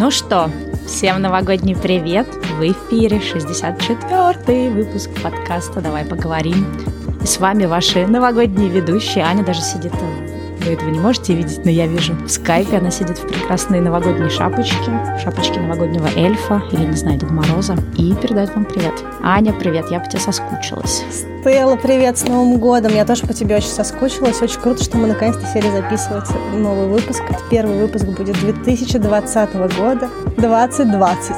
Ну что, всем новогодний привет! В эфире 64-й выпуск подкаста «Давай поговорим». И с вами ваши новогодние ведущие. Аня даже сидит вы этого не можете видеть, но я вижу в скайпе. Она сидит в прекрасной новогодней шапочке, шапочке новогоднего эльфа или, не знаю, Деда Мороза, и передает вам привет. Аня, привет, я по тебе соскучилась. Стелла, привет, с Новым годом! Я тоже по тебе очень соскучилась. Очень круто, что мы наконец-то сели записывать новый выпуск. Это первый выпуск будет 2020 года, 2020.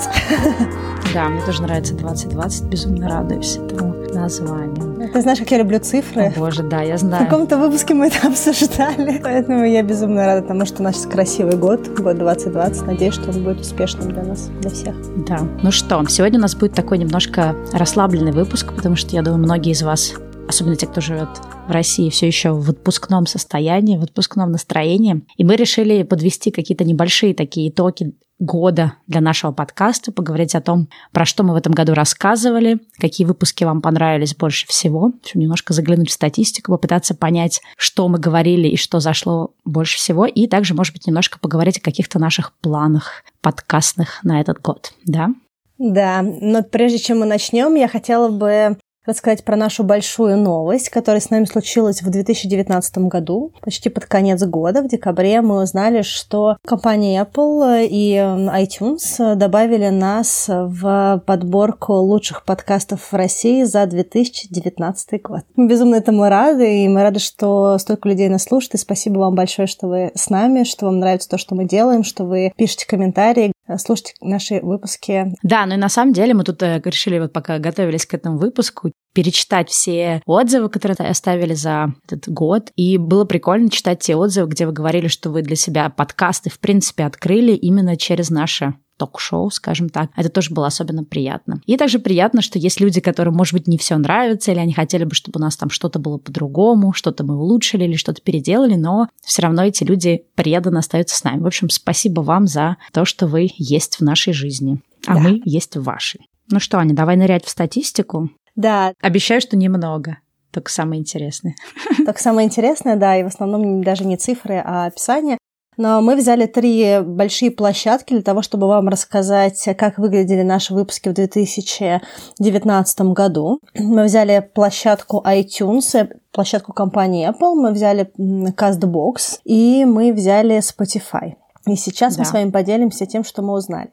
Да, мне тоже нравится 2020, безумно радуюсь этому названию. Ты знаешь, как я люблю цифры? О, боже, да, я знаю. В каком-то выпуске мы это обсуждали, поэтому я безумно рада тому, что у нас красивый год, год 2020. Надеюсь, что он будет успешным для нас, для всех. Да. Ну что, сегодня у нас будет такой немножко расслабленный выпуск, потому что, я думаю, многие из вас особенно те, кто живет в России, все еще в отпускном состоянии, в отпускном настроении. И мы решили подвести какие-то небольшие такие итоги года для нашего подкаста, поговорить о том, про что мы в этом году рассказывали, какие выпуски вам понравились больше всего, немножко заглянуть в статистику, попытаться понять, что мы говорили и что зашло больше всего, и также, может быть, немножко поговорить о каких-то наших планах подкастных на этот год, да? Да, но прежде чем мы начнем, я хотела бы рассказать про нашу большую новость, которая с нами случилась в 2019 году, почти под конец года, в декабре, мы узнали, что компания Apple и iTunes добавили нас в подборку лучших подкастов в России за 2019 год. Мы безумно этому рады, и мы рады, что столько людей нас слушает, и спасибо вам большое, что вы с нами, что вам нравится то, что мы делаем, что вы пишете комментарии, слушайте наши выпуски. Да, ну и на самом деле мы тут э, решили, вот пока готовились к этому выпуску, перечитать все отзывы, которые оставили за этот год. И было прикольно читать те отзывы, где вы говорили, что вы для себя подкасты, в принципе, открыли именно через наше ток-шоу, скажем так. Это тоже было особенно приятно. И также приятно, что есть люди, которым, может быть, не все нравится, или они хотели бы, чтобы у нас там что-то было по-другому, что-то мы улучшили или что-то переделали, но все равно эти люди преданно остаются с нами. В общем, спасибо вам за то, что вы есть в нашей жизни, а да. мы есть в вашей. Ну что, Аня, давай нырять в статистику. Да. Обещаю, что немного. Только самое интересное. Только самое интересное, да, и в основном даже не цифры, а описание. Но мы взяли три большие площадки для того, чтобы вам рассказать, как выглядели наши выпуски в 2019 году. Мы взяли площадку iTunes, площадку компании Apple, мы взяли CastBox и мы взяли Spotify. И сейчас да. мы с вами поделимся тем, что мы узнали.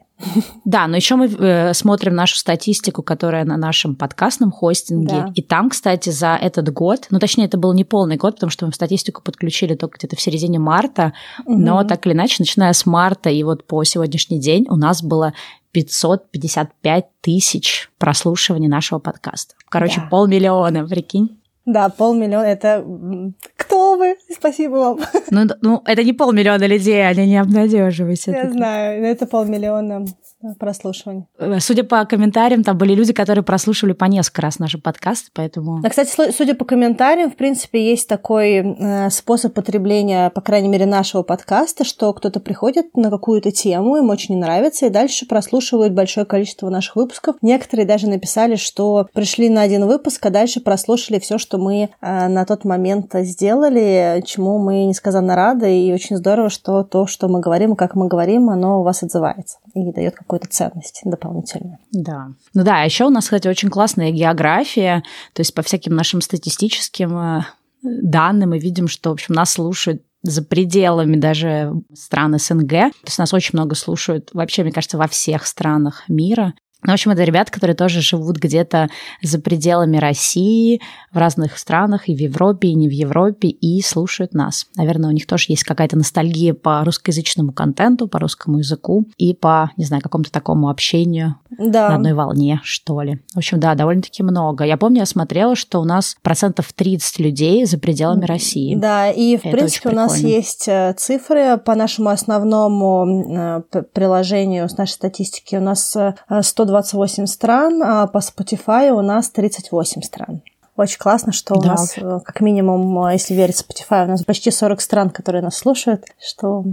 Да, но еще мы э, смотрим нашу статистику, которая на нашем подкастном хостинге. Да. И там, кстати, за этот год, ну точнее, это был не полный год, потому что мы статистику подключили только где-то в середине марта, угу. но так или иначе, начиная с марта и вот по сегодняшний день у нас было 555 тысяч прослушиваний нашего подкаста. Короче, да. полмиллиона, прикинь. Да, полмиллиона. Это кто вы? Спасибо вам. Ну, ну это не полмиллиона людей, они не обнадеживайся. Я знаю, это полмиллиона прослушиваний. Э, судя по комментариям, там были люди, которые прослушивали по несколько раз наши подкасты, поэтому... А, кстати, судя по комментариям, в принципе, есть такой э, способ потребления, по крайней мере, нашего подкаста, что кто-то приходит на какую-то тему, им очень нравится, и дальше прослушивают большое количество наших выпусков. Некоторые даже написали, что пришли на один выпуск, а дальше прослушали все, что мы э, на тот момент сделали, чему мы несказанно рады, и очень здорово, что то, что мы говорим, и как мы говорим, оно у вас отзывается и дает какую-то ценность дополнительную. Да. Ну да, еще у нас, кстати, очень классная география, то есть по всяким нашим статистическим э, данным мы видим, что, в общем, нас слушают за пределами даже стран СНГ. То есть нас очень много слушают вообще, мне кажется, во всех странах мира. Ну, в общем, это ребята, которые тоже живут где-то за пределами России, в разных странах, и в Европе, и не в Европе, и слушают нас. Наверное, у них тоже есть какая-то ностальгия по русскоязычному контенту, по русскому языку и по, не знаю, какому-то такому общению да. на одной волне, что ли. В общем, да, довольно-таки много. Я помню, я смотрела, что у нас процентов 30 людей за пределами России. Да, и, в это принципе, у нас есть э, цифры по нашему основному э, приложению с нашей статистики. У нас 120 э, 128 стран, а по Spotify у нас 38 стран. Очень классно, что да. у нас, э, как минимум, э, если верить Spotify, у нас почти 40 стран, которые нас слушают, что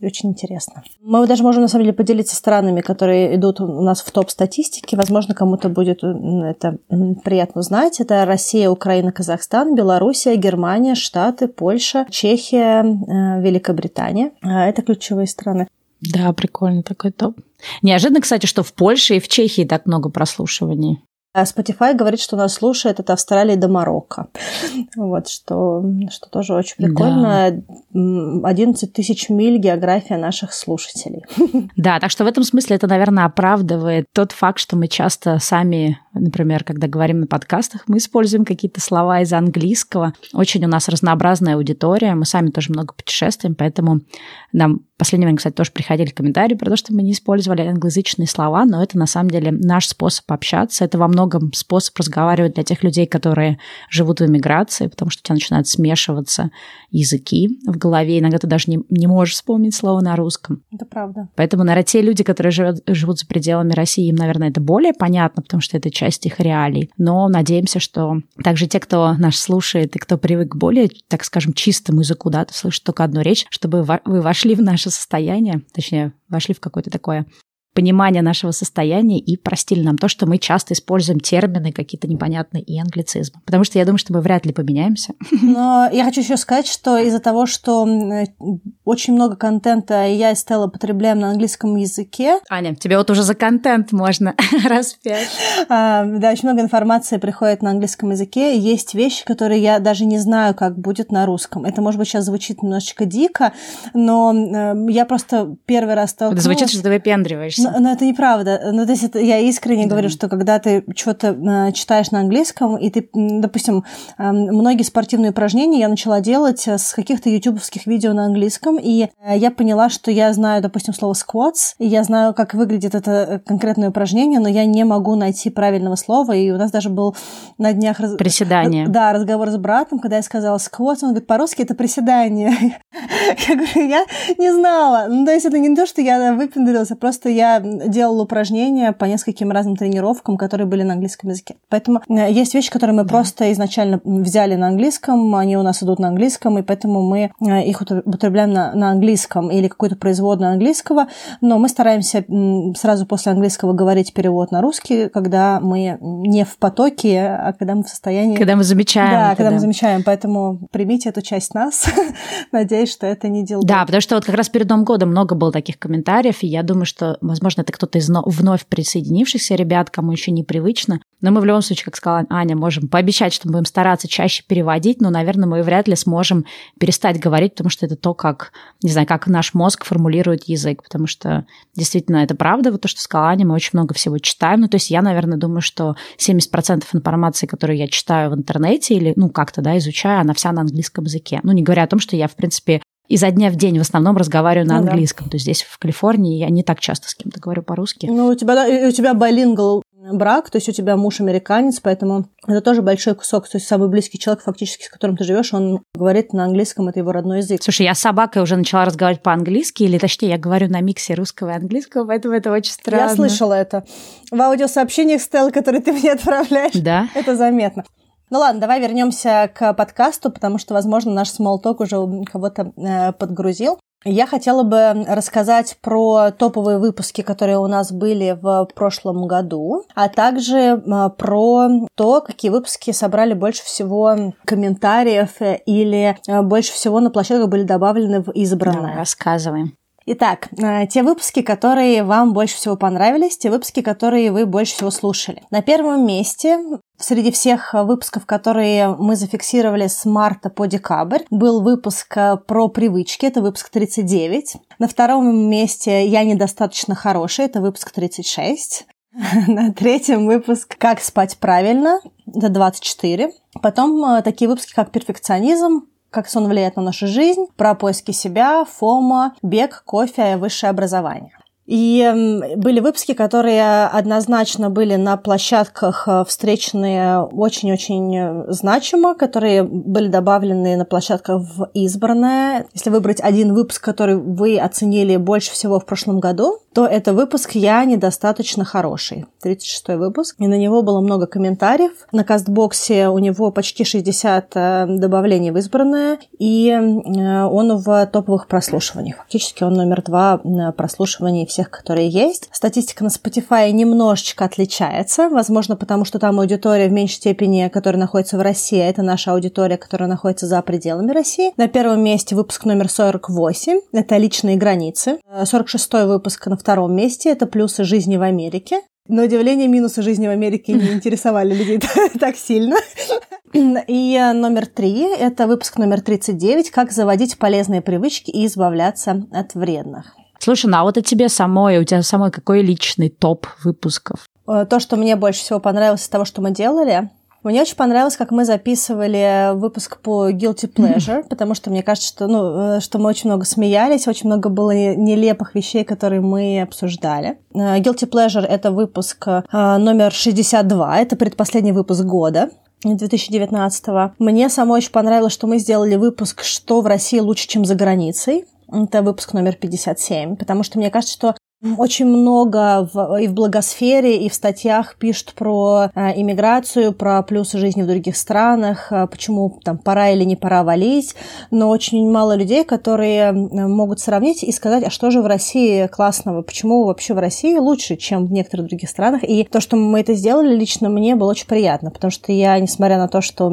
очень интересно. Мы даже можем, на самом деле, поделиться странами, которые идут у нас в топ-статистике. Возможно, кому-то будет это приятно узнать. Это Россия, Украина, Казахстан, Белоруссия, Германия, Штаты, Польша, Чехия, э, Великобритания. Это ключевые страны. Да, прикольно такой топ. Неожиданно, кстати, что в Польше и в Чехии так много прослушиваний. А Spotify говорит, что нас слушает от Австралии до Марокко. Вот, что, что тоже очень прикольно. Да. 11 тысяч миль география наших слушателей. Да, так что в этом смысле это, наверное, оправдывает тот факт, что мы часто сами, например, когда говорим на подкастах, мы используем какие-то слова из английского. Очень у нас разнообразная аудитория, мы сами тоже много путешествуем, поэтому нам в последнее время, кстати, тоже приходили комментарии про то, что мы не использовали англоязычные слова, но это на самом деле наш способ общаться. Это во многом способ разговаривать для тех людей, которые живут в эмиграции, потому что у тебя начинают смешиваться языки в голове. Иногда ты даже не, не можешь вспомнить слово на русском. Это правда. Поэтому, наверное, те люди, которые живут, живут за пределами России, им, наверное, это более понятно, потому что это часть их реалий. Но надеемся, что также те, кто нас слушает и кто привык к более, так скажем, чистому языку, да, ты слышишь только одну речь, чтобы вы вошли в наше состояние, точнее, вошли в какое-то такое понимание нашего состояния и простили нам то, что мы часто используем термины какие-то непонятные и англицизмы. Потому что я думаю, что мы вряд ли поменяемся. Но я хочу еще сказать, что из-за того, что очень много контента я и Стелла потребляем на английском языке... Аня, тебе вот уже за контент можно раз пять. А, да, очень много информации приходит на английском языке. Есть вещи, которые я даже не знаю, как будет на русском. Это, может быть, сейчас звучит немножечко дико, но э, я просто первый раз столкнулась... Это звучит, что ты выпендриваешься. Но, но это неправда. Ну, то есть это, я искренне да. говорю, что когда ты что-то э, читаешь на английском, и ты, допустим, э, многие спортивные упражнения я начала делать э, с каких-то ютубовских видео на английском, и э, я поняла, что я знаю, допустим, слово squats, и я знаю, как выглядит это конкретное упражнение, но я не могу найти правильного слова, и у нас даже был на днях... Раз... Приседание. Да, разговор с братом, когда я сказала squats, он говорит, по-русски это приседание. я говорю, я не знала. Ну, то есть это не то, что я выпендрилась, а просто я делала упражнения по нескольким разным тренировкам, которые были на английском языке. Поэтому э, есть вещи, которые мы да. просто изначально взяли на английском, они у нас идут на английском, и поэтому мы э, их употребляем на, на английском или какую-то производную английского, но мы стараемся сразу после английского говорить перевод на русский, когда мы не в потоке, а когда мы в состоянии... Когда мы замечаем. Да, когда, мы замечаем, поэтому примите эту часть нас. Надеюсь, что это не дело. Да, потому что вот как раз перед Новым годом много было таких комментариев, и я думаю, что, возможно, это кто-то из вновь присоединившихся ребят, кому еще непривычно. Но мы в любом случае, как сказала Аня, можем пообещать, что мы будем стараться чаще переводить, но, наверное, мы вряд ли сможем перестать говорить, потому что это то, как, не знаю, как наш мозг формулирует язык, потому что действительно это правда, вот то, что сказала Аня, мы очень много всего читаем. Ну, то есть я, наверное, думаю, что 70% информации, которую я читаю в интернете или, ну, как-то, да, изучаю, она вся на английском языке. Ну, не говоря о том, что я, в принципе, изо дня в день в основном разговариваю на ну, английском. Да. То есть здесь, в Калифорнии, я не так часто с кем-то говорю по-русски. Ну, у тебя, да, у тебя билингл брак, то есть у тебя муж американец, поэтому это тоже большой кусок, то есть самый близкий человек фактически, с которым ты живешь, он говорит на английском, это его родной язык. Слушай, я с собакой уже начала разговаривать по-английски, или точнее, я говорю на миксе русского и английского, поэтому это очень странно. Я слышала это. В аудиосообщениях, Стелла, которые ты мне отправляешь, да? это заметно. Ну ладно, давай вернемся к подкасту, потому что, возможно, наш смолток уже кого-то э, подгрузил. Я хотела бы рассказать про топовые выпуски, которые у нас были в прошлом году, а также э, про то, какие выпуски собрали больше всего комментариев или э, больше всего на площадках были добавлены в избранное. Давай, рассказываем. Итак, э, те выпуски, которые вам больше всего понравились, те выпуски, которые вы больше всего слушали. На первом месте Среди всех выпусков, которые мы зафиксировали с марта по декабрь, был выпуск э, про привычки, это выпуск 39. На втором месте «Я недостаточно хороший», это выпуск 36. На третьем выпуск «Как спать правильно», это 24. Потом э, такие выпуски, как «Перфекционизм», как сон влияет на нашу жизнь, про поиски себя, фома, бег, кофе, высшее образование. И были выпуски, которые однозначно были на площадках э, встречные очень-очень э, значимо, которые были добавлены на площадках в избранное. Если выбрать один выпуск, который вы оценили больше всего в прошлом году, то это выпуск «Я недостаточно хороший». 36-й выпуск. И на него было много комментариев. На кастбоксе у него почти 60 э, добавлений в избранное, и он в топовых прослушиваниях. Фактически он номер два прослушиваний всех тех, которые есть. Статистика на Spotify немножечко отличается, возможно, потому что там аудитория в меньшей степени, которая находится в России, а это наша аудитория, которая находится за пределами России. На первом месте выпуск номер 48, это «Личные границы». 46-й выпуск на втором месте, это «Плюсы жизни в Америке». На удивление, минусы жизни в Америке не интересовали людей так сильно. И э, номер три – это выпуск номер 39 «Как заводить полезные привычки и избавляться от вредных». Слушай, ну а вот о тебе самой, у тебя самой какой личный топ выпусков? Э, то, что мне больше всего понравилось из того, что мы делали, мне очень понравилось, как мы записывали выпуск по Guilty Pleasure, потому что мне кажется, что, ну, э, что мы очень много смеялись, очень много было нелепых вещей, которые мы обсуждали. Э, Guilty Pleasure — это выпуск номер 62, это предпоследний выпуск года. 2019 -го. Мне самой очень понравилось, что мы сделали выпуск «Что в России лучше, чем за границей». Это выпуск номер 57, потому что мне кажется, что очень много в, и в благосфере, и в статьях пишут про э, иммиграцию, про плюсы жизни в других странах, э, почему там пора или не пора валить, но очень мало людей, которые могут сравнить и сказать, а что же в России классного, почему вообще в России лучше, чем в некоторых других странах. И то, что мы это сделали, лично мне было очень приятно, потому что я, несмотря на то, что у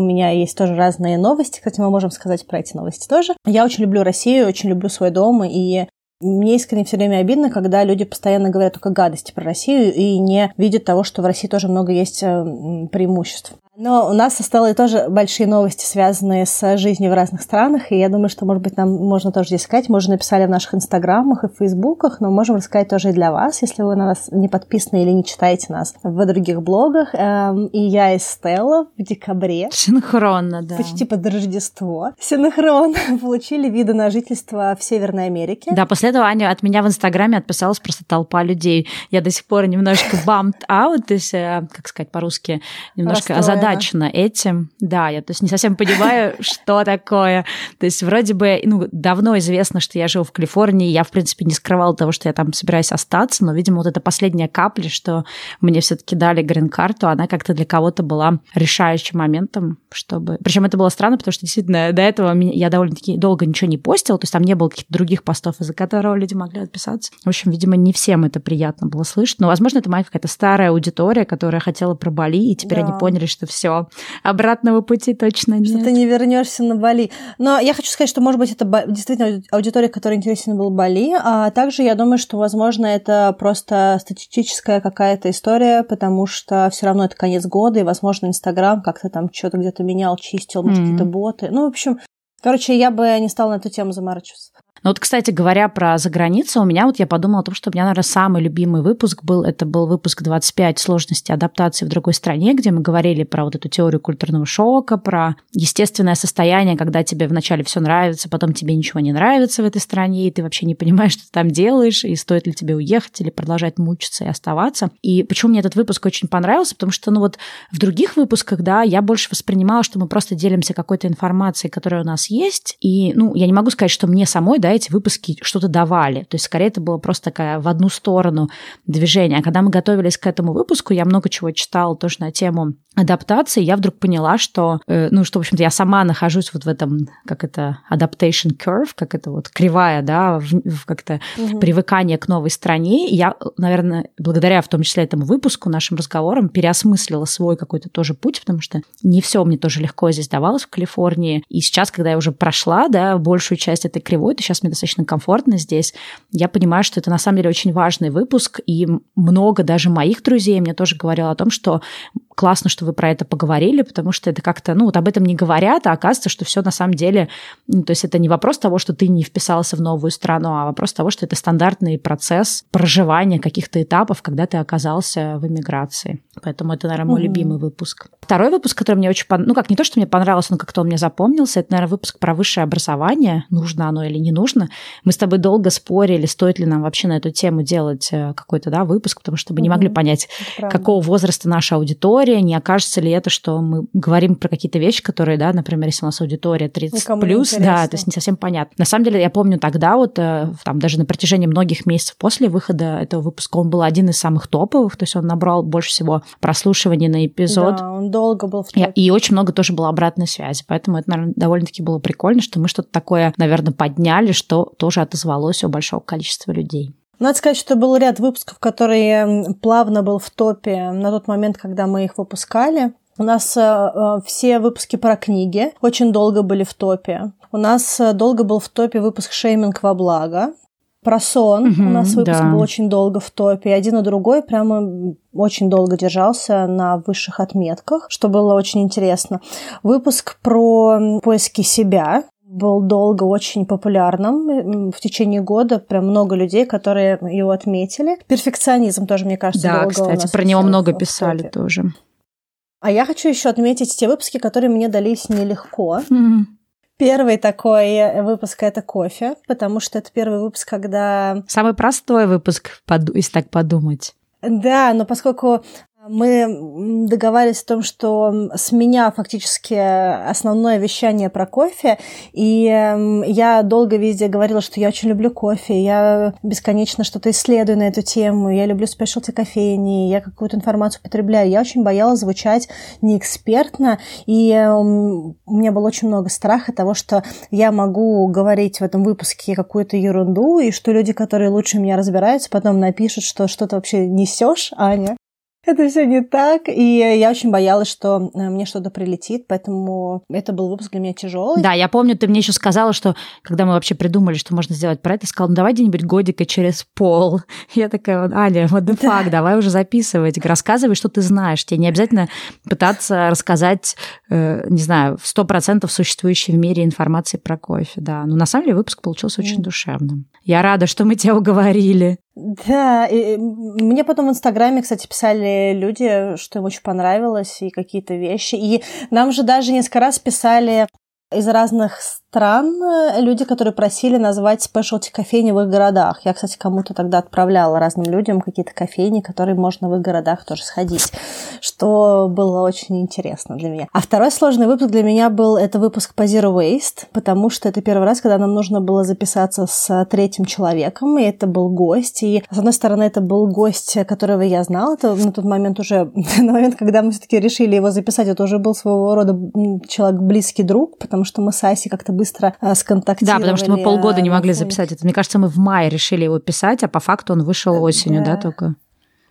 меня есть тоже разные новости, кстати, мы можем сказать про эти новости тоже, я очень люблю Россию, очень люблю свой дом, и мне искренне все время обидно, когда люди постоянно говорят только гадости про Россию и не видят того, что в России тоже много есть э, преимуществ. Но у нас остались тоже большие новости, связанные с жизнью в разных странах, и я думаю, что, может быть, нам можно тоже здесь сказать. Мы уже написали в наших инстаграмах и фейсбуках, но можем рассказать тоже и для вас, если вы на нас не подписаны или не читаете нас в других блогах. Эм, и я, и Стелла в декабре. Синхронно, да. Почти под Рождество. Синхронно получили виды на жительство в Северной Америке. Да, после этого Аня от меня в инстаграме отписалась просто толпа людей. Я до сих пор немножко bummed out, то есть, э, как сказать по-русски, немножко озадачена озадачена этим. Да, я то есть не совсем понимаю, что такое. То есть вроде бы, ну, давно известно, что я живу в Калифорнии, я, в принципе, не скрывала того, что я там собираюсь остаться, но, видимо, вот эта последняя капля, что мне все таки дали грин-карту, она как-то для кого-то была решающим моментом, чтобы... Причем это было странно, потому что действительно до этого я довольно-таки долго ничего не постила, то есть там не было каких-то других постов, из-за которого люди могли отписаться. В общем, видимо, не всем это приятно было слышать, но, возможно, это моя какая-то старая аудитория, которая хотела про Бали, и теперь да. они поняли, что все, обратного пути точно нет. Что ты не вернешься на Бали. Но я хочу сказать, что, может быть, это действительно аудитория, которая интересна была Бали, а также я думаю, что, возможно, это просто статистическая какая-то история, потому что все равно это конец года, и, возможно, Инстаграм как-то там что-то где-то менял, чистил, может, mm-hmm. какие-то боты. Ну, в общем, короче, я бы не стала на эту тему заморачиваться. Но вот, кстати, говоря про заграницу, у меня вот я подумала о том, что у меня, наверное, самый любимый выпуск был, это был выпуск 25 сложности адаптации в другой стране, где мы говорили про вот эту теорию культурного шока, про естественное состояние, когда тебе вначале все нравится, потом тебе ничего не нравится в этой стране, и ты вообще не понимаешь, что ты там делаешь, и стоит ли тебе уехать или продолжать мучиться и оставаться. И почему мне этот выпуск очень понравился? Потому что, ну вот в других выпусках, да, я больше воспринимала, что мы просто делимся какой-то информацией, которая у нас есть, и, ну, я не могу сказать, что мне самой, да, эти выпуски что-то давали. То есть, скорее, это было просто такая в одну сторону движение. А когда мы готовились к этому выпуску, я много чего читала тоже на тему адаптации, я вдруг поняла, что, э, ну, что, в общем-то, я сама нахожусь вот в этом, как это, adaptation curve, как это вот кривая, да, в, в как-то угу. привыкание к новой стране. И я, наверное, благодаря в том числе этому выпуску, нашим разговорам, переосмыслила свой какой-то тоже путь, потому что не все мне тоже легко здесь давалось в Калифорнии. И сейчас, когда я уже прошла, да, большую часть этой кривой, то сейчас мне достаточно комфортно здесь, я понимаю, что это на самом деле очень важный выпуск, и много даже моих друзей мне тоже говорило о том, что классно, что вы про это поговорили, потому что это как-то, ну, вот об этом не говорят, а оказывается, что все на самом деле, ну, то есть это не вопрос того, что ты не вписался в новую страну, а вопрос того, что это стандартный процесс проживания каких-то этапов, когда ты оказался в эмиграции. Поэтому это, наверное, мой mm-hmm. любимый выпуск. Второй выпуск, который мне очень понравился, ну, как не то, что мне понравился, но как-то он мне запомнился, это, наверное, выпуск про высшее образование, нужно оно или не нужно. Мы с тобой долго спорили, стоит ли нам вообще на эту тему делать э, какой-то, да, выпуск, потому что мы не могли понять, какого возраста наша аудитория, не окажется ли это, что мы говорим про какие-то вещи, которые, да, например, если у нас аудитория 30 Никому плюс, да, то есть не совсем понятно. На самом деле, я помню тогда вот, э, там, даже на протяжении многих месяцев после выхода этого выпуска, он был один из самых топовых, то есть он набрал больше всего прослушиваний на эпизод. Да, он долго был в топе. И, и очень много тоже было обратной связи, поэтому это, наверное, довольно-таки было прикольно, что мы что-то такое, наверное, подняли, что тоже отозвалось у большого количества людей. Надо сказать, что был ряд выпусков, которые плавно был в топе на тот момент, когда мы их выпускали. У нас э, э, все выпуски про книги очень долго были в топе. У нас э, долго был в топе выпуск «Шейминг во благо». Про сон угу, у нас выпуск да. был очень долго в топе. Один и другой прямо очень долго держался на высших отметках, что было очень интересно. Выпуск про поиски себя был долго очень популярным. В течение года прям много людей, которые его отметили. Перфекционизм тоже, мне кажется, да, долго кстати, про него много писали тоже. А я хочу еще отметить те выпуски, которые мне дались нелегко. Mm-hmm. Первый такой выпуск это кофе, потому что это первый выпуск, когда... Самый простой выпуск, если так подумать. Да, но поскольку мы договаривались о том, что с меня фактически основное вещание про кофе, и я долго везде говорила, что я очень люблю кофе, я бесконечно что-то исследую на эту тему, я люблю спешлти кофейни, я какую-то информацию потребляю. Я очень боялась звучать неэкспертно, и у меня было очень много страха того, что я могу говорить в этом выпуске какую-то ерунду, и что люди, которые лучше меня разбираются, потом напишут, что что-то вообще несешь, Аня это все не так. И я очень боялась, что э, мне что-то прилетит, поэтому это был выпуск для меня тяжелый. Да, я помню, ты мне еще сказала, что когда мы вообще придумали, что можно сделать про это, сказала, ну давай где-нибудь годика через пол. Я такая, Аня, what the fuck, да. давай уже записывать, рассказывай, что ты знаешь. Тебе не обязательно пытаться рассказать, э, не знаю, в сто процентов существующей в мире информации про кофе, да. Но на самом деле выпуск получился очень душевным. Я рада, что мы тебя уговорили. Да, и мне потом в Инстаграме, кстати, писали люди, что им очень понравилось, и какие-то вещи. И нам же даже несколько раз писали из разных стран э, люди, которые просили назвать спешлти кофейни в их городах. Я, кстати, кому-то тогда отправляла разным людям какие-то кофейни, которые можно в их городах тоже сходить, что было очень интересно для меня. А второй сложный выпуск для меня был это выпуск по Zero Waste, потому что это первый раз, когда нам нужно было записаться с третьим человеком, и это был гость. И, с одной стороны, это был гость, которого я знала. Это на тот момент уже, на момент, когда мы все-таки решили его записать, это уже был своего рода человек близкий друг, потому что мы с Аси как-то быстро э, сконтактировали. Да, потому что мы полгода не могли записать это. Мне кажется, мы в мае решили его писать, а по факту он вышел осенью, да, да только?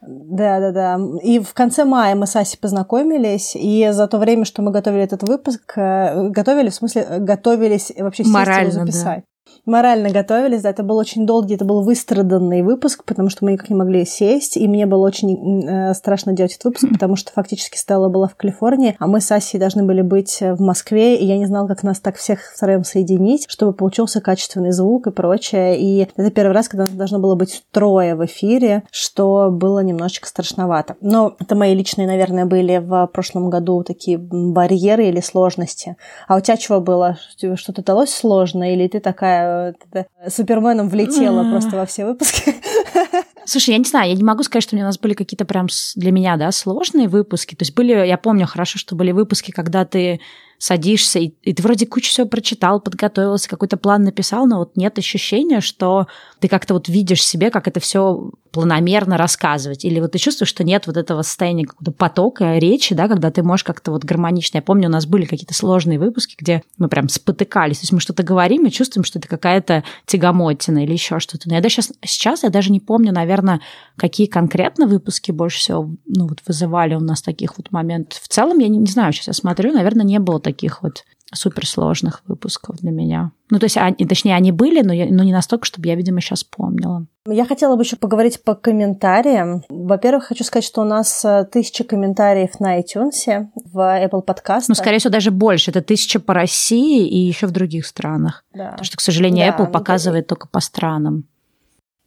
Да, да, да. И в конце мая мы с Асей познакомились, и за то время, что мы готовили этот выпуск, э, готовили, в смысле, готовились вообще сесть Морально, его записать. Морально готовились, да, это был очень долгий, это был выстраданный выпуск, потому что мы никак не могли сесть, и мне было очень э, страшно делать этот выпуск, потому что фактически Стелла была в Калифорнии, а мы с Асей должны были быть в Москве, и я не знала, как нас так всех втроем соединить, чтобы получился качественный звук и прочее, и это первый раз, когда должно было быть трое в эфире, что было немножечко страшновато. Но это мои личные, наверное, были в прошлом году такие барьеры или сложности. А у тебя чего было? Что-то далось сложно, или ты такая это, Суперменом влетела просто во все выпуски. Слушай, я не знаю, я не могу сказать, что у нас были какие-то прям для меня, да, сложные выпуски. То есть были, я помню хорошо, что были выпуски, когда ты садишься, и, и ты вроде кучу всего прочитал, подготовился, какой-то план написал, но вот нет ощущения, что ты как-то вот видишь себе, как это все планомерно рассказывать. Или вот ты чувствуешь, что нет вот этого состояния какого-то потока речи, да, когда ты можешь как-то вот гармонично. Я помню, у нас были какие-то сложные выпуски, где мы прям спотыкались. То есть мы что-то говорим и чувствуем, что это какая-то тягомотина или еще что-то. Но я даже сейчас, сейчас я даже не помню, наверное, какие конкретно выпуски больше всего ну, вот вызывали у нас таких вот моментов. В целом, я не, не знаю, сейчас я смотрю, наверное, не было таких вот суперсложных выпусков для меня. Ну, то есть, они, точнее, они были, но, я, но не настолько, чтобы я, видимо, сейчас помнила. Я хотела бы еще поговорить по комментариям. Во-первых, хочу сказать, что у нас э, тысяча комментариев на iTunes, в Apple Podcast. Ну, скорее всего, даже больше. Это тысяча по России и еще в других странах. Да. Потому что, к сожалению, да, Apple ну, показывает да. только по странам.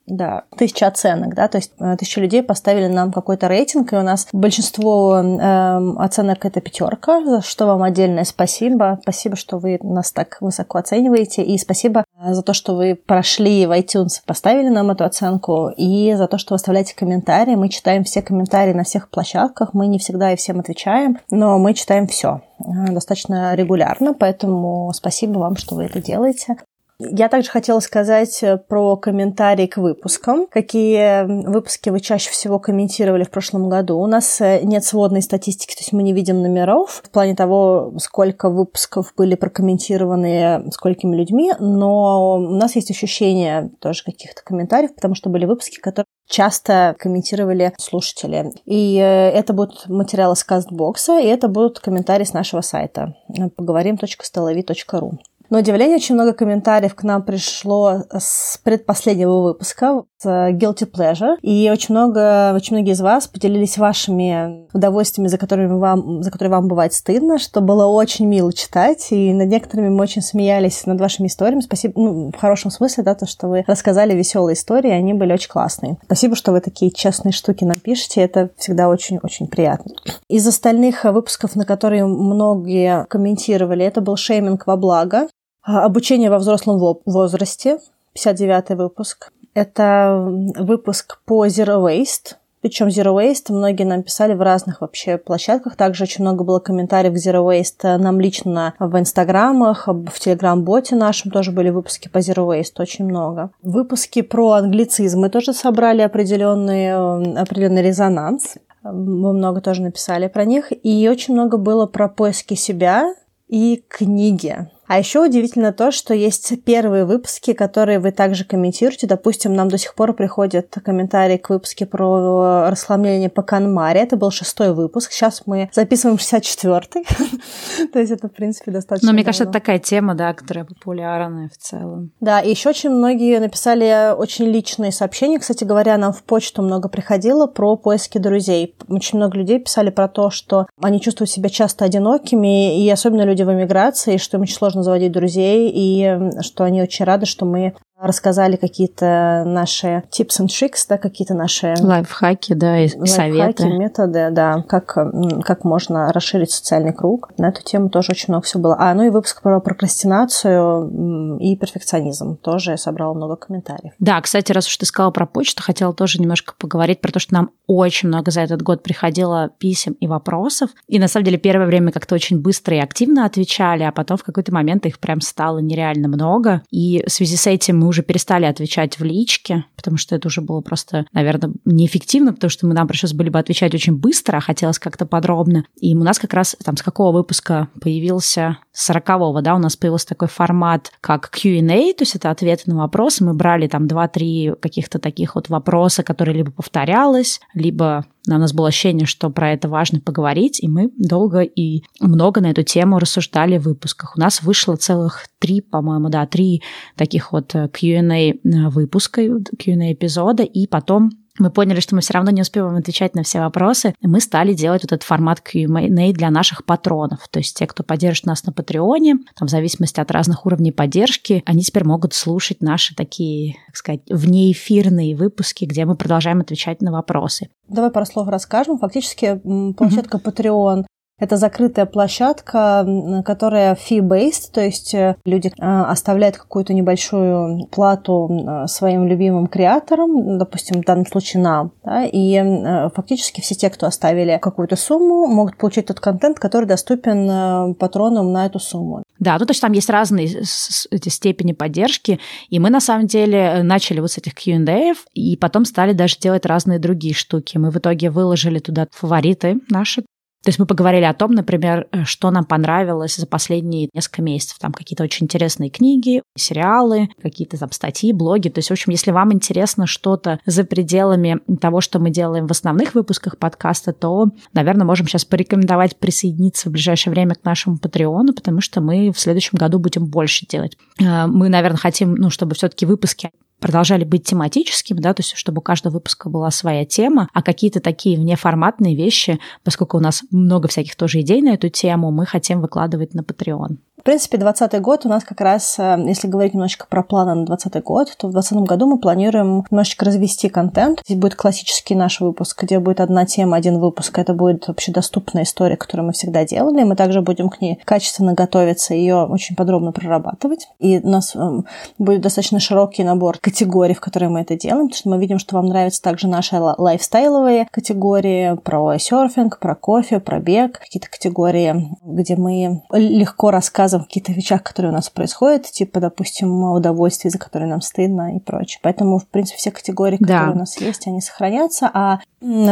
Да, тысяча оценок, да, то есть э, тысяча людей поставили нам какой-то рейтинг, и у нас большинство э, оценок это пятерка, за что вам отдельное спасибо. Спасибо, что вы нас так высоко оцениваете, и спасибо э, за то, что вы прошли в iTunes, поставили нам эту оценку, и за то, что вы оставляете комментарии. Мы читаем все комментарии на всех площадках, мы не всегда и всем отвечаем, но мы читаем все э, достаточно регулярно, поэтому спасибо вам, что вы это делаете. Я также хотела сказать э, про комментарии к выпускам. Какие выпуски вы чаще всего комментировали в прошлом году? У нас э, нет сводной статистики, то есть мы не видим номеров в плане того, сколько выпусков были прокомментированы сколькими людьми, но у нас есть ощущение тоже каких-то комментариев, потому что были выпуски, которые часто комментировали слушатели. И э, это будут материалы с кастбокса, и это будут комментарии с нашего сайта поговорим.столови.ру. На удивление, очень много комментариев к нам пришло с предпоследнего выпуска, с Guilty Pleasure. И очень много, очень многие из вас поделились вашими удовольствиями, за которыми вам, за которые вам бывает стыдно, что было очень мило читать. И над некоторыми мы очень смеялись над вашими историями. Спасибо, ну, в хорошем смысле, да, то, что вы рассказали веселые истории, они были очень классные. Спасибо, что вы такие честные штуки нам. Это всегда очень-очень приятно. Из остальных выпусков, на которые многие комментировали, это был шейминг во благо. А, обучение во взрослом возрасте, 59 выпуск. Это выпуск по Zero Waste. Причем Zero Waste многие нам писали в разных вообще площадках. Также очень много было комментариев к Zero Waste нам лично в инстаграмах, в телеграм-боте нашем тоже были выпуски по Zero Waste, очень много. Выпуски про англицизм мы тоже собрали определенный, определенный резонанс. Мы много тоже написали про них. И очень много было про поиски себя и книги. А еще удивительно то, что есть первые выпуски, которые вы также комментируете. Допустим, нам до сих пор приходят комментарии к выпуске про расхламление по Канмаре. Это был шестой выпуск. Сейчас мы записываем 64-й. То есть это, в принципе, достаточно Но мне кажется, это такая тема, да, которая популярная в целом. Да, и еще очень многие написали очень личные сообщения. Кстати говоря, нам в почту много приходило про поиски друзей. Очень много людей писали про то, что они чувствуют себя часто одинокими, и особенно люди в эмиграции, что им очень сложно заводить друзей, и что они очень рады, что мы рассказали какие-то наши tips and tricks, да, какие-то наши... Лайфхаки, да, и лайфхаки, советы. методы, да, как, как можно расширить социальный круг. На эту тему тоже очень много всего было. А, ну и выпуск про прокрастинацию и перфекционизм. Тоже я собрала много комментариев. Да, кстати, раз уж ты сказала про почту, хотела тоже немножко поговорить про то, что нам очень много за этот год приходило писем и вопросов. И на самом деле первое время как-то очень быстро и активно отвечали, а потом в какой-то момент их прям стало нереально много. И в связи с этим уже перестали отвечать в личке, потому что это уже было просто, наверное, неэффективно, потому что мы, нам пришлось были бы отвечать очень быстро, а хотелось как-то подробно. И у нас как раз там с какого выпуска появился, с 40 да, у нас появился такой формат, как Q&A, то есть это ответы на вопросы. Мы брали там 2-3 каких-то таких вот вопроса, которые либо повторялось, либо у нас было ощущение, что про это важно поговорить, и мы долго и много на эту тему рассуждали в выпусках. У нас вышло целых три, по-моему, да, три таких вот э, Q&A э, выпуска, Q&A эпизода, и потом мы поняли, что мы все равно не успеваем отвечать на все вопросы, и мы стали делать вот этот формат Q&A для наших патронов. То есть те, кто поддержит нас на Патреоне, там в зависимости от разных уровней поддержки, они теперь могут слушать наши такие, так сказать, внеэфирные выпуски, где мы продолжаем отвечать на вопросы. Давай пару слов расскажем. Фактически площадка Patreon это закрытая площадка, которая fee-based, то есть э, люди э, оставляют какую-то небольшую плату э, своим любимым креаторам, допустим, в данном случае нам, да, и фактически все те, кто оставили какую-то сумму, могут получить тот контент, который доступен патронам на эту сумму. Да, ну то есть там есть разные эти степени поддержки, и мы на самом деле начали вот с этих Q&A, и потом стали даже делать разные другие штуки. Мы в итоге выложили туда фавориты наши, то есть мы поговорили о том, например, э, что нам понравилось за последние несколько месяцев. Там какие-то очень интересные книги, сериалы, какие-то там статьи, блоги. То есть, в общем, если вам интересно что-то за пределами того, что мы делаем в основных выпусках подкаста, то, наверное, можем сейчас порекомендовать присоединиться в ближайшее время к нашему Патреону, потому что мы в следующем году будем больше делать. Э, мы, наверное, хотим, ну, чтобы все-таки выпуски продолжали быть тематическими, да, то есть чтобы у каждого выпуска была своя тема, а какие-то такие внеформатные вещи, поскольку у нас много всяких тоже идей на эту тему, мы хотим выкладывать на Patreon принципе, 2020 год у нас как раз, э, если говорить немножечко про планы на 2020 год, то в 2020 году мы планируем немножечко развести контент. Здесь будет классический наш выпуск, где будет одна тема, один выпуск. Это будет общедоступная история, которую мы всегда делали. Мы также будем к ней качественно готовиться, ее очень подробно прорабатывать. И у нас эм, будет достаточно широкий набор категорий, в которые мы это делаем, потому что мы видим, что вам нравятся также наши лайфстайловые категории про серфинг, про кофе, про бег, какие-то категории, где мы легко рассказываем рассказываем о каких-то вещах, которые у нас происходят, типа, допустим, удовольствие, за которые нам стыдно и прочее. Поэтому, в принципе, все категории, которые да. у нас есть, они сохранятся. А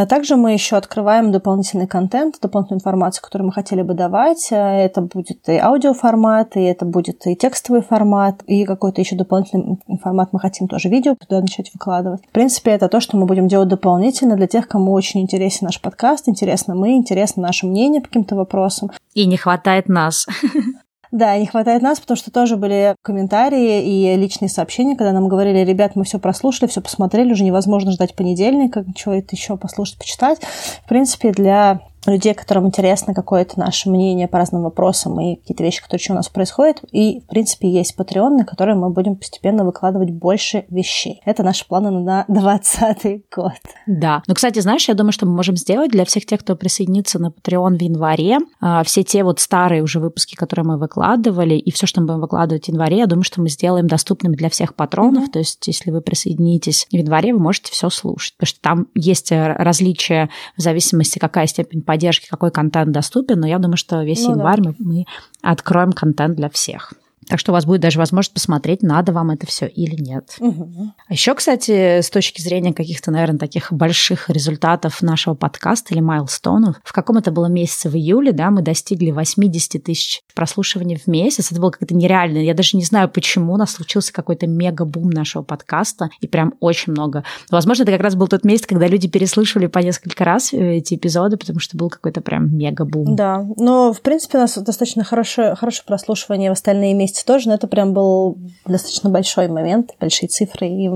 также мы еще открываем дополнительный контент, дополнительную информацию, которую мы хотели бы давать. Это будет и аудиоформат, и это будет и текстовый формат, и какой-то еще дополнительный формат мы хотим тоже видео туда начать выкладывать. В принципе, это то, что мы будем делать дополнительно для тех, кому очень интересен наш подкаст, интересно мы, интересно наше мнение по каким-то вопросам. И не хватает нас. Да, не хватает нас, потому что тоже были комментарии и личные сообщения, когда нам говорили, ребят, мы все прослушали, все посмотрели, уже невозможно ждать понедельника, ничего это еще послушать, почитать. В принципе, для людей, которым интересно какое-то наше мнение по разным вопросам и какие-то вещи, которые еще у нас происходят. И, в принципе, есть Patreon, на который мы будем постепенно выкладывать больше вещей. Это наши планы на 2020 год. Да. Ну, кстати, знаешь, я думаю, что мы можем сделать для всех тех, кто присоединится на Patreon в январе, а, все те вот старые уже выпуски, которые мы выкладывали, и все, что мы будем выкладывать в январе, я думаю, что мы сделаем доступным для всех патронов. Mm-hmm. То есть, если вы присоединитесь в январе, вы можете все слушать. Потому что там есть э, различия в зависимости, какая степень поддержки, какой контент доступен, но я думаю, что весь ну, январь да. мы, мы откроем контент для всех. Так что у вас будет даже возможность посмотреть, надо вам это все или нет. Угу. А еще, кстати, с точки зрения каких-то, наверное, таких больших результатов нашего подкаста или майлстонов, в каком это было месяце в июле, да, мы достигли 80 тысяч прослушиваний в месяц. Это было как-то нереально. Я даже не знаю, почему у нас случился какой-то мега-бум нашего подкаста, и прям очень много. Возможно, это как раз был тот месяц, когда люди переслушивали по несколько раз э, эти эпизоды, потому что был какой-то прям мега-бум. Да, но, в принципе, у нас достаточно хорошее, хорошее прослушивание в остальные месяцы месяце тоже, но это прям был достаточно большой момент, большие цифры, и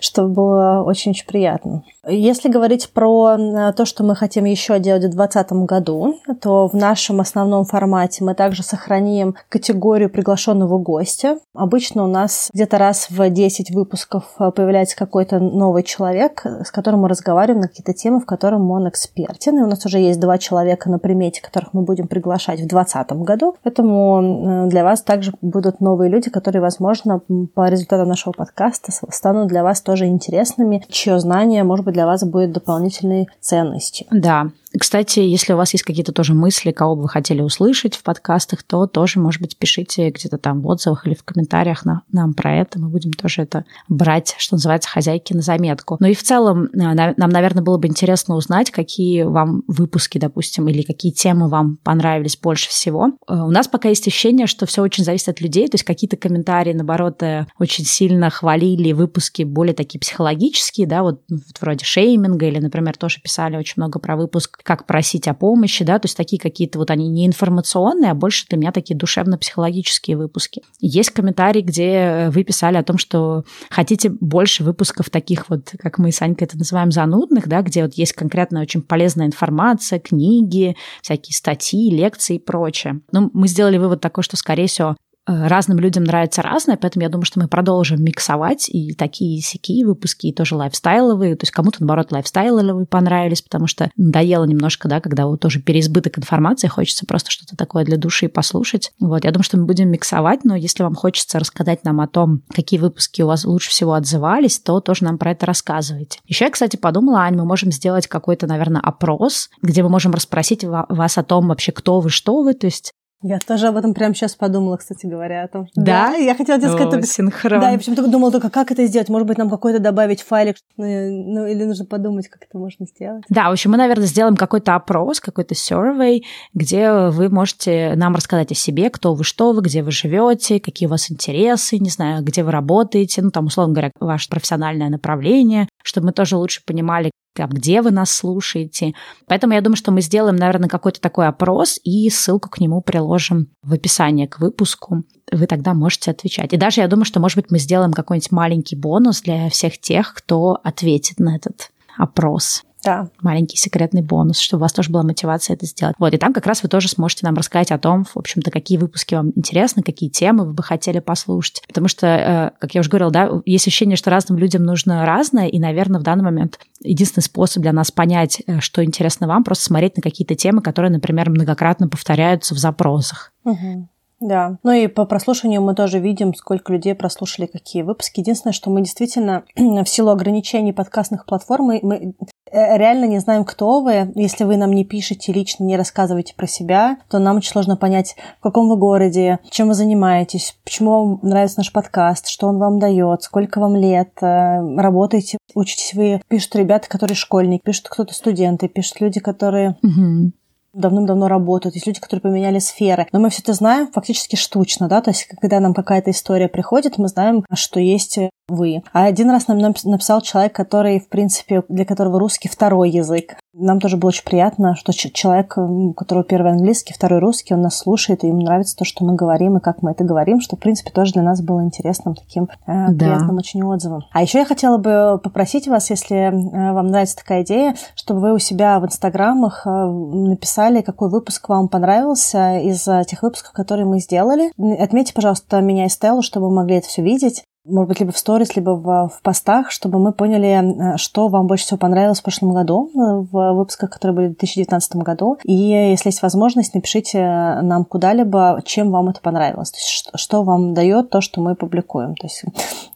что было очень-очень приятно. Если говорить про э, то, что мы хотим еще делать в 2020 году, то в нашем основном формате мы также сохраним категорию приглашенного гостя. Обычно у нас где-то раз в 10 выпусков э, появляется какой-то новый человек, с которым мы разговариваем на какие-то темы, в котором он экспертен. И у нас уже есть два человека на примете, которых мы будем приглашать в 2020 году. Поэтому э, для вас также будут новые люди, которые, возможно, по результатам нашего подкаста станут для вас тоже интересными, чье знание, может быть, для вас будет дополнительной ценностью. Да, кстати, если у вас есть какие-то тоже мысли, кого бы вы хотели услышать в подкастах, то тоже, может быть, пишите где-то там в отзывах или в комментариях на, нам про это. Мы будем тоже это брать, что называется, хозяйки на заметку. Ну и в целом э, нам, наверное, было бы интересно узнать, какие вам выпуски, допустим, или какие темы вам понравились больше всего. Э, у нас пока есть ощущение, что все очень зависит от людей, то есть какие-то комментарии, наоборот, э, очень сильно хвалили выпуски более такие психологические, да, вот, ну, вот вроде шейминга, или, например, тоже писали очень много про выпуск как просить о помощи, да, то есть такие какие-то вот они не информационные, а больше для меня такие душевно-психологические выпуски. Есть комментарий, где вы писали о том, что хотите больше выпусков таких вот, как мы с Анькой это называем, занудных, да, где вот есть конкретно очень полезная информация, книги, всякие статьи, лекции и прочее. Ну, мы сделали вывод такой, что, скорее всего, Э, разным людям нравится разное, поэтому я думаю, что мы продолжим миксовать и такие сякие выпуски, и тоже лайфстайловые. То есть кому-то, наоборот, лайфстайловые понравились, потому что надоело немножко, да, когда вот тоже переизбыток информации, хочется просто что-то такое для души послушать. Вот, я думаю, что мы будем миксовать, но если вам хочется рассказать нам о том, какие выпуски у вас лучше всего отзывались, то тоже нам про это рассказывайте. Еще я, кстати, подумала, Ань, мы можем сделать какой-то, наверное, опрос, где мы можем расспросить вас о том вообще, кто вы, что вы, то есть я тоже об этом прямо сейчас подумала, кстати говоря, о том. Да? да я хотела тебе сказать... О, только... синхрон. Да, я почему-то думала только, как это сделать. Может быть, нам какой-то добавить файлик, ну, ну, или нужно подумать, как это можно сделать. Да, в общем, мы, наверное, сделаем какой-то опрос, какой-то survey, где вы можете нам рассказать о себе, кто вы, что вы, где вы живете, какие у вас интересы, не знаю, где вы работаете, ну, там, условно говоря, ваше профессиональное направление, чтобы мы тоже лучше понимали, там, где вы нас слушаете. Поэтому я думаю, что мы сделаем, наверное, какой-то такой опрос и ссылку к нему приложим в описании к выпуску. Вы тогда можете отвечать. И даже я думаю, что, может быть, мы сделаем какой-нибудь маленький бонус для всех тех, кто ответит на этот опрос. Да. Маленький секретный бонус, чтобы у вас тоже была мотивация это сделать. Вот, и там как раз вы тоже сможете нам рассказать о том, в общем-то, какие выпуски вам интересны, какие темы вы бы хотели послушать. Потому что, э, как я уже говорила, да, есть ощущение, что разным людям нужно разное, и, наверное, в данный момент единственный способ для нас понять, э, что интересно вам, просто смотреть на какие-то темы, которые, например, многократно повторяются в запросах. Угу. Да. Ну и по прослушиванию мы тоже видим, сколько людей прослушали какие выпуски. Единственное, что мы действительно в силу ограничений подкастных платформ, мы, Э, реально не знаем, кто вы. Если вы нам не пишете лично, не рассказываете про себя, то нам очень сложно понять, в каком вы городе, чем вы занимаетесь, почему вам нравится наш подкаст, что он вам дает, сколько вам лет, э, работаете, учитесь вы. Пишут ребята, которые школьники, пишут кто-то студенты, пишут люди, которые угу давным-давно работают, есть люди, которые поменяли сферы. Но мы все это знаем фактически штучно, да, то есть когда нам какая-то история приходит, мы знаем, что есть вы. А один раз нам написал человек, который, в принципе, для которого русский второй язык. Нам тоже было очень приятно, что человек, у которого первый английский, второй русский, он нас слушает, и ему нравится то, что мы говорим, и как мы это говорим, что, в принципе, тоже для нас было интересным таким э, да. приятным очень отзывом. А еще я хотела бы попросить вас, если э, вам нравится такая идея, чтобы вы у себя в инстаграмах э, написали, какой выпуск вам понравился из тех выпусков, которые мы сделали. Отметьте, пожалуйста, меня и Стеллу, чтобы мы могли это все видеть может быть, либо в сторис, либо в, в постах, чтобы мы поняли, э, что вам больше всего понравилось в прошлом году, э, в выпусках, которые были в 2019 году. И если есть возможность, напишите нам куда-либо, чем вам это понравилось, то есть что, что вам дает то, что мы публикуем. То есть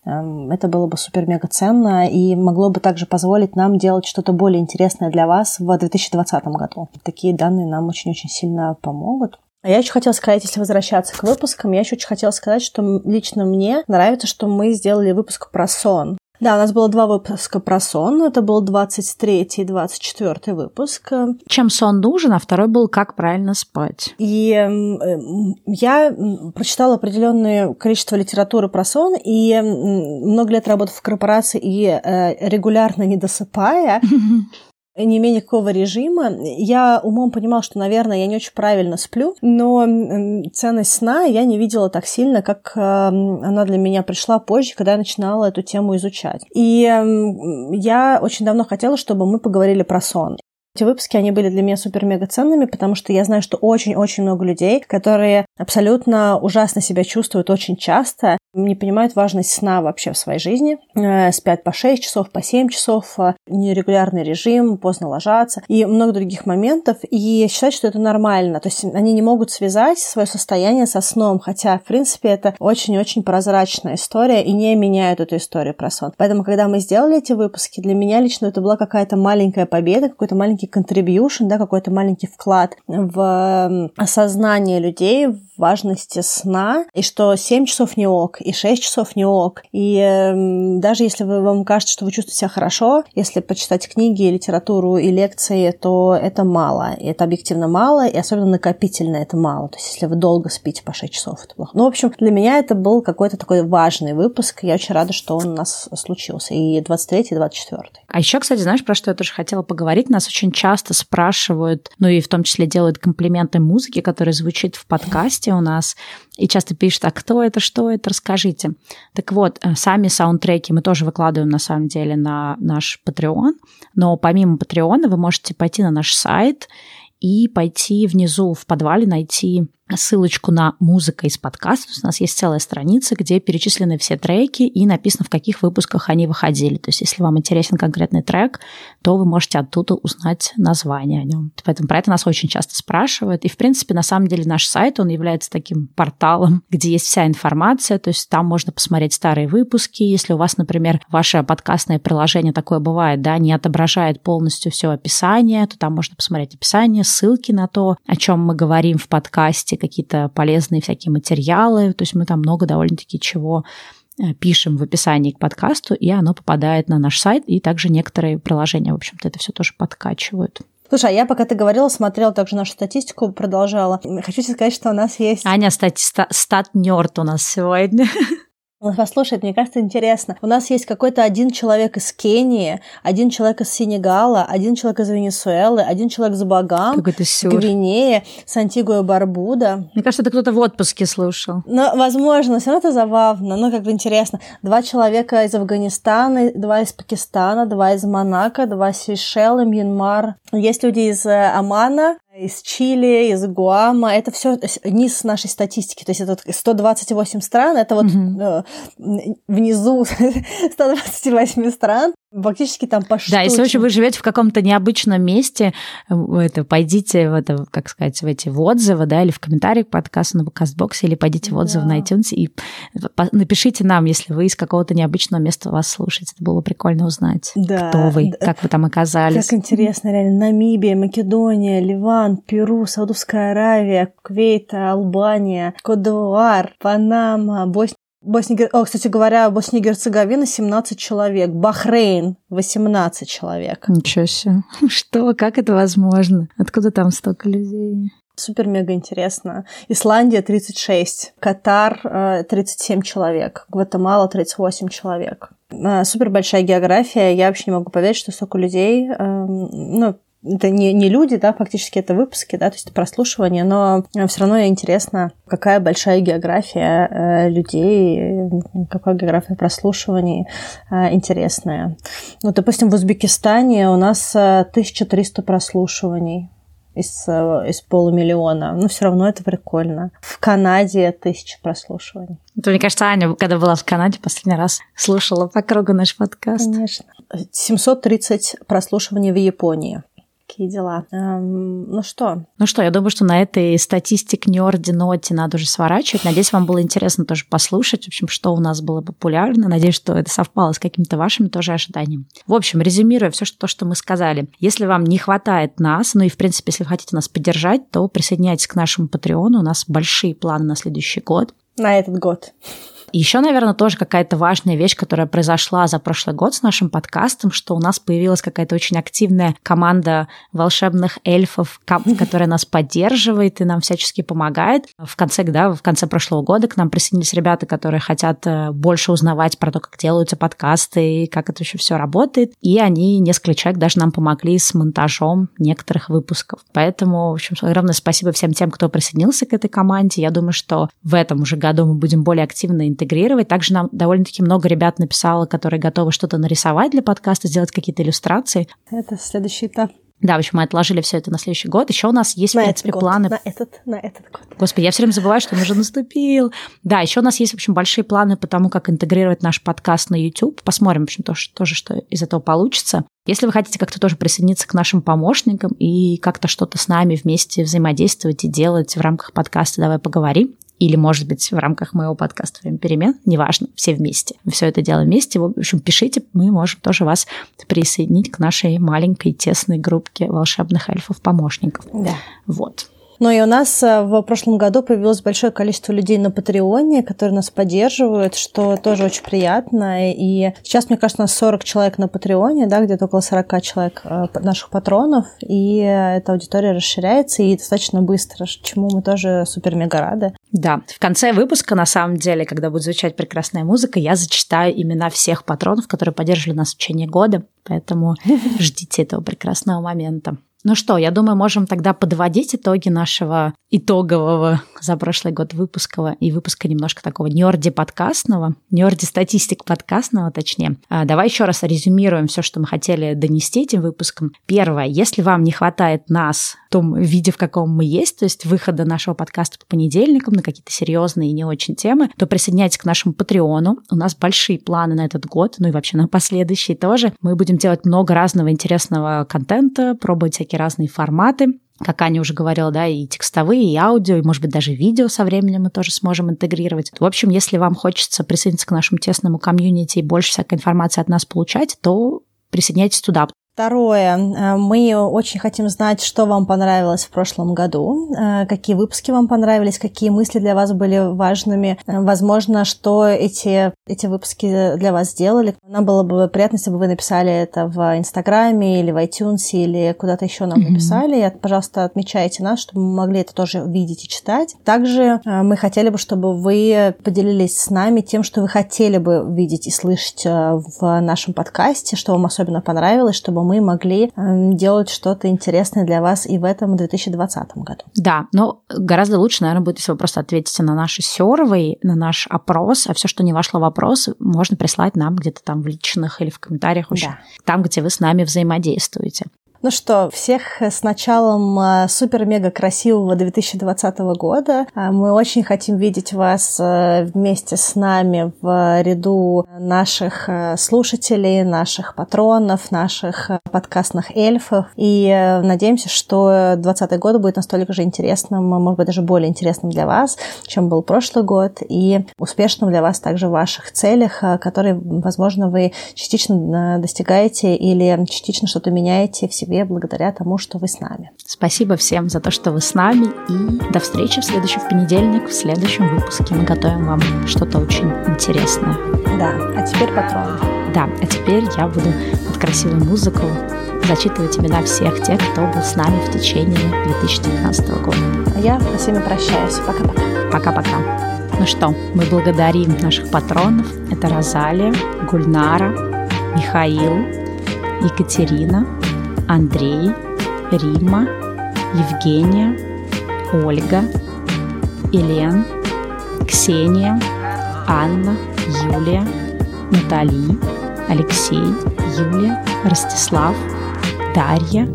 э, это было бы супер-мега ценно и могло бы также позволить нам делать что-то более интересное для вас в 2020 году. Такие данные нам очень-очень сильно помогут. А я еще хотела сказать, если возвращаться к выпускам, я еще очень хотела сказать, что лично мне нравится, что мы сделали выпуск про сон. Да, у нас было два выпуска про сон. Это был 23 и 24 выпуск. Чем сон нужен, а второй был «Как правильно спать». И э, я прочитала определенное количество литературы про сон, и много лет работав в корпорации и э, регулярно не досыпая, не имея никакого режима. Я умом понимала, что, наверное, я не очень правильно сплю, но ценность сна я не видела так сильно, как она для меня пришла позже, когда я начинала эту тему изучать. И я очень давно хотела, чтобы мы поговорили про сон. Эти выпуски, они были для меня супер-мега ценными, потому что я знаю, что очень-очень много людей, которые абсолютно ужасно себя чувствуют очень часто, не понимают важность сна вообще в своей жизни, э, спят по 6 часов, по 7 часов, э, нерегулярный режим, поздно ложатся и много других моментов, и считают, что это нормально. То есть они не могут связать свое состояние со сном, хотя, в принципе, это очень-очень прозрачная история и не меняют эту историю про сон. Поэтому, когда мы сделали эти выпуски, для меня лично это была какая-то маленькая победа, какой-то маленький contribution, да, какой-то маленький вклад в осознание людей, важности сна, и что 7 часов не ок, и 6 часов не ок. И э, даже если вы, вам кажется, что вы чувствуете себя хорошо, если почитать книги, литературу и лекции, то это мало. И это объективно мало, и особенно накопительно это мало. То есть если вы долго спите по 6 часов, это плохо. Ну, в общем, для меня это был какой-то такой важный выпуск. Я очень рада, что он у нас случился. И 23 и 24. А еще, кстати, знаешь, про что я тоже хотела поговорить? Нас очень часто спрашивают, ну и в том числе делают комплименты музыке, которая звучит в подкасте, подкасте у нас и часто пишут, а кто это, что это, расскажите. Так вот, э, сами саундтреки мы тоже выкладываем на самом деле на наш Patreon, но помимо Patreon вы можете пойти на наш сайт и пойти внизу в подвале найти ссылочку на музыка из подкаста. У нас есть целая страница, где перечислены все треки и написано, в каких выпусках они выходили. То есть если вам интересен конкретный трек, то вы можете оттуда узнать название о нем. Поэтому про это нас очень часто спрашивают. И, в принципе, на самом деле наш сайт, он является таким порталом, где есть вся информация. То есть там можно посмотреть старые выпуски. Если у вас, например, ваше подкастное приложение такое бывает, да, не отображает полностью все описание, то там можно посмотреть описание, ссылки на то, о чем мы говорим в подкасте, какие-то полезные всякие материалы. То есть мы там много довольно-таки чего э, пишем в описании к подкасту, и оно попадает на наш сайт, и также некоторые приложения, в общем-то, это все тоже подкачивают. Слушай, а я пока ты говорила, смотрела также нашу статистику, продолжала. Хочу тебе сказать, что у нас есть... Аня, стати... стат-нерд у нас сегодня. Послушай, мне кажется, интересно. У нас есть какой-то один человек из Кении, один человек из Сенегала, один человек из Венесуэлы, один человек из Багам, Гвинеи, с Антигуа Барбуда. Мне кажется, это кто-то в отпуске слушал. Ну, возможно, все равно это забавно, ну, как бы интересно. Два человека из Афганистана, два из Пакистана, два из Монако, два из Сейшелы, Мьянмар. Есть люди из э, Омана, из Чили, из Гуама. Это все низ нашей статистики. То есть это 128 стран, это вот mm-hmm. внизу 128 стран. Фактически там по Да, если вообще вы живете в каком-то необычном месте, это, пойдите в это, как сказать, в эти в отзывы, да, или в комментарии к подкасту на подкастбоксе, или пойдите в отзывы да. на iTunes и напишите нам, если вы из какого-то необычного места вас слушаете. Это было бы прикольно узнать, да. кто вы, как вы там оказались. Как интересно, реально. Намибия, Македония, Ливан, Перу, Саудовская Аравия, Кувейт, Албания, Кодуар, Панама, Босния Босния, о, кстати говоря, Босния и Герцеговина 17 человек, Бахрейн 18 человек. Ничего себе. Что? Как это возможно? Откуда там столько людей? Супер-мега интересно. Исландия 36, Катар 37 э, человек, Гватемала 38 человек. Э, супер большая география. Я вообще не могу поверить, что столько людей, эм, ну, это не, не люди, да, фактически это выпуски, да, то есть это прослушивание, но все равно интересно, какая большая география э, людей, какая география прослушиваний э, интересная. Ну, допустим, в Узбекистане у нас э, 1300 прослушиваний из, э, из полумиллиона. Но все равно это прикольно. В Канаде тысяча прослушиваний. Это, мне кажется, Аня, когда была в Канаде, последний раз слушала по кругу наш подкаст. Конечно. 730 прослушиваний в Японии. Такие дела. Эм, ну что? Ну что, я думаю, что на этой статистик нерди ноте надо уже сворачивать. Надеюсь, вам было интересно тоже послушать, в общем, что у нас было популярно. Надеюсь, что это совпало с какими-то вашими тоже ожиданиями. В общем, резюмируя все что, то, что мы сказали. Если вам не хватает нас, ну и, в принципе, если вы хотите нас поддержать, то присоединяйтесь к нашему Патреону. У нас большие планы на следующий год. На этот год. Еще, наверное, тоже какая-то важная вещь, которая произошла за прошлый год с нашим подкастом, что у нас появилась какая-то очень активная команда волшебных эльфов, которая нас поддерживает и нам всячески помогает. В конце, да, в конце прошлого года к нам присоединились ребята, которые хотят э, больше узнавать про то, как делаются подкасты и как это еще все работает. И они, несколько человек, даже нам помогли с монтажом некоторых выпусков. Поэтому, в общем, огромное спасибо всем тем, кто присоединился к этой команде. Я думаю, что в этом уже году мы будем более активно интегрировать. Также нам довольно-таки много ребят написало, которые готовы что-то нарисовать для подкаста, сделать какие-то иллюстрации. Это следующий этап. Да, в общем, мы отложили все это на следующий год. Еще у нас есть, на в принципе, год. планы. На этот, на этот год. Господи, я все время забываю, что он уже наступил. Да, еще у нас есть, в общем, большие планы по тому, как интегрировать наш подкаст на YouTube. Посмотрим, в общем, тоже, тоже что из этого получится. Если вы хотите как-то тоже присоединиться к нашим помощникам и как-то что-то с нами вместе взаимодействовать и делать в рамках подкаста «Давай поговорим», или, может быть, в рамках моего подкаста «Время перемен», неважно, все вместе. Мы все это делаем вместе. В общем, пишите, мы можем тоже вас присоединить к нашей маленькой тесной группке волшебных эльфов-помощников. Да. Вот. Но и у нас э, в прошлом году появилось большое количество людей на Патреоне, которые нас поддерживают, что тоже очень приятно. И сейчас, мне кажется, у нас 40 человек на Патреоне, да, где-то около 40 человек э, наших патронов, и эта аудитория расширяется и достаточно быстро, чему мы тоже супер-мега рады. Да, в конце выпуска, на самом деле, когда будет звучать прекрасная музыка, я зачитаю имена всех патронов, которые поддерживали нас в течение года, поэтому ждите этого прекрасного момента. Ну что, я думаю, можем тогда подводить итоги нашего итогового за прошлый год выпуска и выпуска немножко такого нерди подкастного, нерди статистик подкастного, точнее. А, давай еще раз резюмируем все, что мы хотели донести этим выпуском. Первое, если вам не хватает нас в том виде, в каком мы есть, то есть выхода нашего подкаста по понедельникам на какие-то серьезные и не очень темы, то присоединяйтесь к нашему Патреону. У нас большие планы на этот год, ну и вообще на последующий тоже. Мы будем делать много разного интересного контента, пробовать разные форматы как Аня уже говорила, да, и текстовые, и аудио, и, может быть, даже видео со временем мы тоже сможем интегрировать. В общем, если вам хочется присоединиться к нашему тесному комьюнити и больше всякой информации от нас получать, то присоединяйтесь туда. Второе. Э, мы очень хотим знать, что вам понравилось в прошлом году, э, какие выпуски вам понравились, какие мысли для вас были важными. Э, возможно, что эти, эти выпуски для вас сделали. Нам было бы приятно, если бы вы написали это в Инстаграме или в iTunes или куда-то еще нам mm-hmm. написали. И, пожалуйста, отмечайте нас, чтобы мы могли это тоже видеть и читать. Также мы хотели бы, чтобы вы поделились с нами тем, что вы хотели бы видеть и слышать в нашем подкасте, что вам особенно понравилось, чтобы мы могли эм, делать что-то интересное для вас и в этом 2020 году. Да, но гораздо лучше, наверное, будет, если вы просто ответите на наши сервы, на наш опрос, а все, что не вошло в опрос, можно прислать нам где-то там в личных или в комментариях, в общем, да. там, где вы с нами взаимодействуете. Ну что, всех с началом э, супер-мега красивого 2020 года. Э, мы очень хотим видеть вас э, вместе с нами в ряду наших слушателей, наших патронов, наших подкастных эльфов. И надеемся, что 2020 год будет настолько же интересным, может быть, даже более интересным для вас, чем был прошлый год, и успешным для вас также в ваших целях, которые, возможно, вы частично достигаете или частично что-то меняете в себе себе благодаря тому, что вы с нами. Спасибо всем за то, что вы с нами. И до встречи в следующий понедельник, в следующем выпуске. Мы готовим вам что-то очень интересное. Да, а теперь патрон. Да, а теперь я буду под красивую музыку зачитывать имена всех тех, кто был с нами в течение 2019 года. А я с вами прощаюсь. Пока-пока. Пока-пока. Ну что, мы благодарим наших патронов. Это Розалия, Гульнара, Михаил, Екатерина, Андрей, Рима, Евгения, Ольга, Елен, Ксения, Анна, Юлия, Натали, Алексей, Юлия, Ростислав, Дарья,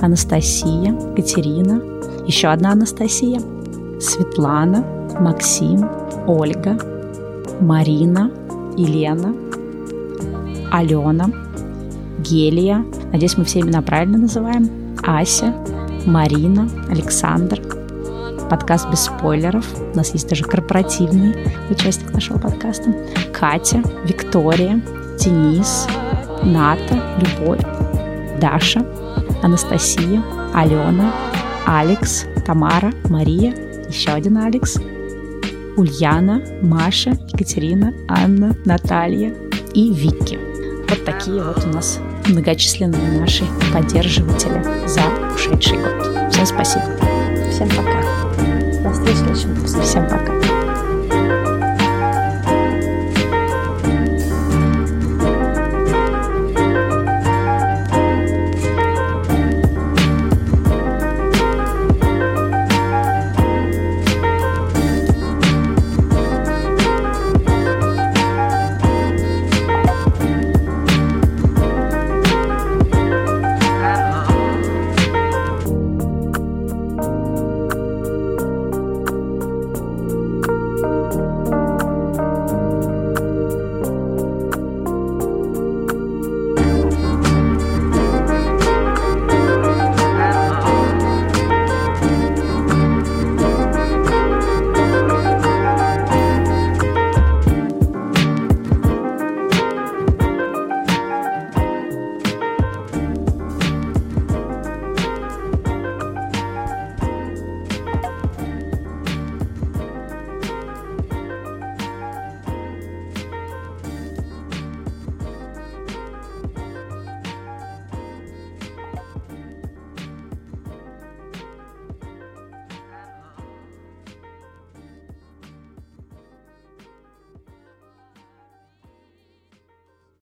Анастасия, Катерина, еще одна Анастасия, Светлана, Максим, Ольга, Марина, Елена, Алена, Гелия, надеюсь, мы все имена правильно называем, Ася, Марина, Александр, подкаст без спойлеров. У нас есть даже корпоративный участник нашего подкаста. Катя, Виктория, Денис, Ната, Любовь, Даша, Анастасия, Алена, Алекс, Тамара, Мария, еще один Алекс, Ульяна, Маша, Екатерина, Анна, Наталья и Вики. Вот такие вот у нас многочисленные наши поддерживатели за ушедший год. Всем спасибо. Всем пока. До встречи в следующем выпуске. Всем пока.